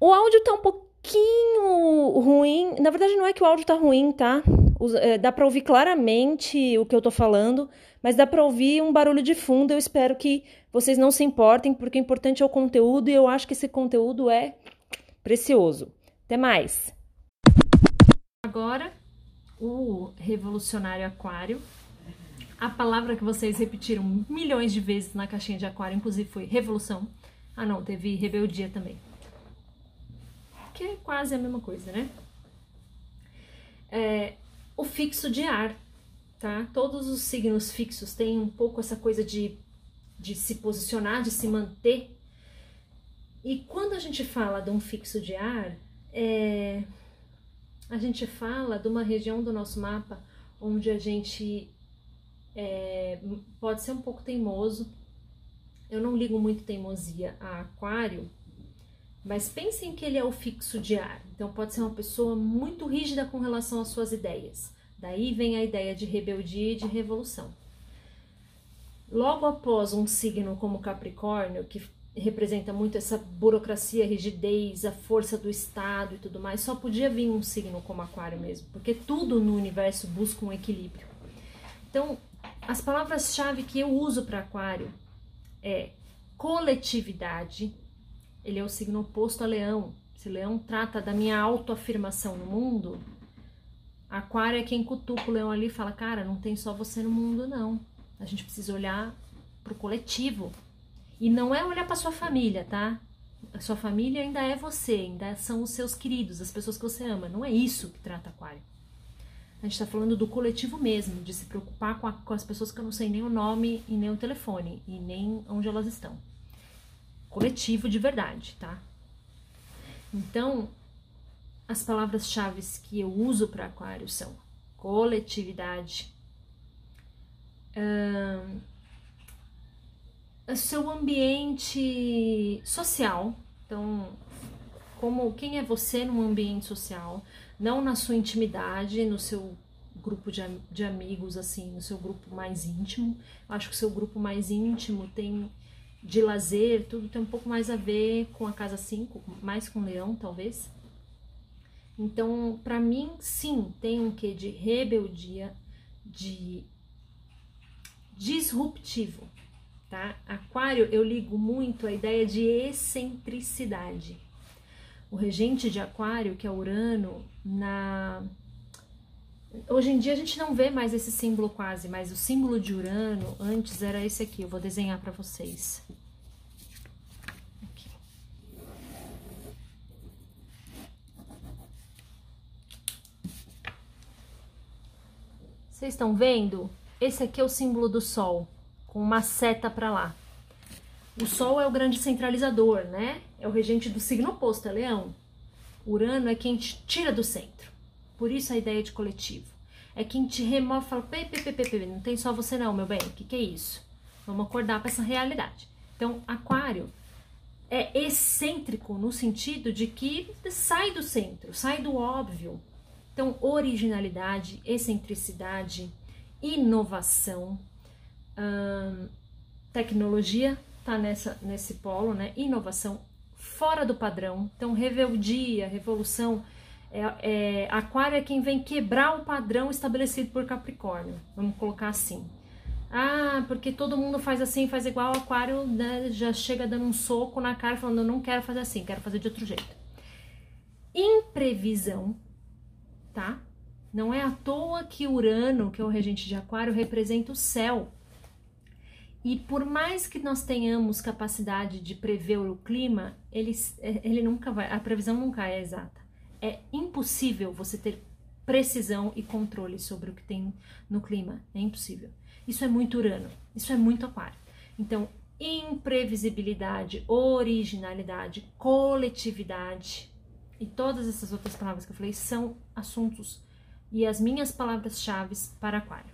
O áudio tá um pouquinho ruim. Na verdade, não é que o áudio tá ruim, tá? É, dá para ouvir claramente o que eu tô falando, mas dá para ouvir um barulho de fundo. Eu espero que vocês não se importem, porque o importante é o conteúdo e eu acho que esse conteúdo é precioso. Até mais! Agora, o revolucionário aquário. A palavra que vocês repetiram milhões de vezes na caixinha de aquário, inclusive, foi revolução. Ah, não, teve rebeldia também que é quase a mesma coisa, né? É, o fixo de ar, tá? Todos os signos fixos têm um pouco essa coisa de, de se posicionar, de se manter. E quando a gente fala de um fixo de ar, é, a gente fala de uma região do nosso mapa onde a gente é, pode ser um pouco teimoso. Eu não ligo muito teimosia a aquário, mas pensem que ele é o fixo de ar. Então pode ser uma pessoa muito rígida com relação às suas ideias. Daí vem a ideia de rebeldia e de revolução. Logo após um signo como Capricórnio, que representa muito essa burocracia, rigidez, a força do Estado e tudo mais, só podia vir um signo como Aquário mesmo, porque tudo no universo busca um equilíbrio. Então, as palavras-chave que eu uso para Aquário é coletividade, ele é o signo oposto a leão. Se leão trata da minha autoafirmação no mundo, aquário é quem cutuca o leão ali e fala, cara, não tem só você no mundo, não. A gente precisa olhar pro coletivo. E não é olhar para sua família, tá? A sua família ainda é você, ainda são os seus queridos, as pessoas que você ama. Não é isso que trata aquário. A gente está falando do coletivo mesmo, de se preocupar com, a, com as pessoas que eu não sei nem o nome e nem o telefone, e nem onde elas estão coletivo de verdade, tá? Então, as palavras-chave que eu uso para aquário são coletividade, hum, seu ambiente social, então, como quem é você num ambiente social, não na sua intimidade, no seu grupo de, de amigos, assim, no seu grupo mais íntimo. Eu acho que o seu grupo mais íntimo tem de lazer, tudo tem um pouco mais a ver com a casa 5, mais com leão, talvez. Então, para mim, sim, tem um quê de rebeldia, de disruptivo, tá? Aquário, eu ligo muito a ideia de excentricidade. O regente de Aquário, que é Urano, na Hoje em dia a gente não vê mais esse símbolo quase, mas o símbolo de Urano antes era esse aqui. Eu vou desenhar para vocês. Aqui. Vocês estão vendo? Esse aqui é o símbolo do Sol, com uma seta para lá. O Sol é o grande centralizador, né? É o regente do signo oposto, é Leão. Urano é quem te tira do centro. Por isso a ideia de coletivo. É quem te remove e fala, não tem só você não, meu bem, o que, que é isso? Vamos acordar para essa realidade. Então, aquário é excêntrico no sentido de que sai do centro, sai do óbvio. Então, originalidade, excentricidade, inovação, hum, tecnologia tá nessa, nesse polo, né? Inovação fora do padrão. Então, rebeldia, revolução é, é, aquário é quem vem quebrar o padrão estabelecido por Capricórnio. Vamos colocar assim. Ah, porque todo mundo faz assim, faz igual. Aquário né, já chega dando um soco na cara, falando: Eu não quero fazer assim, quero fazer de outro jeito. imprevisão, tá? Não é à toa que Urano, que é o regente de Aquário, representa o céu. E por mais que nós tenhamos capacidade de prever o clima, ele, ele nunca vai, a previsão nunca é exata. É impossível você ter precisão e controle sobre o que tem no clima. É impossível. Isso é muito Urano, isso é muito Aquário. Então, imprevisibilidade, originalidade, coletividade e todas essas outras palavras que eu falei são assuntos e as minhas palavras-chave para Aquário.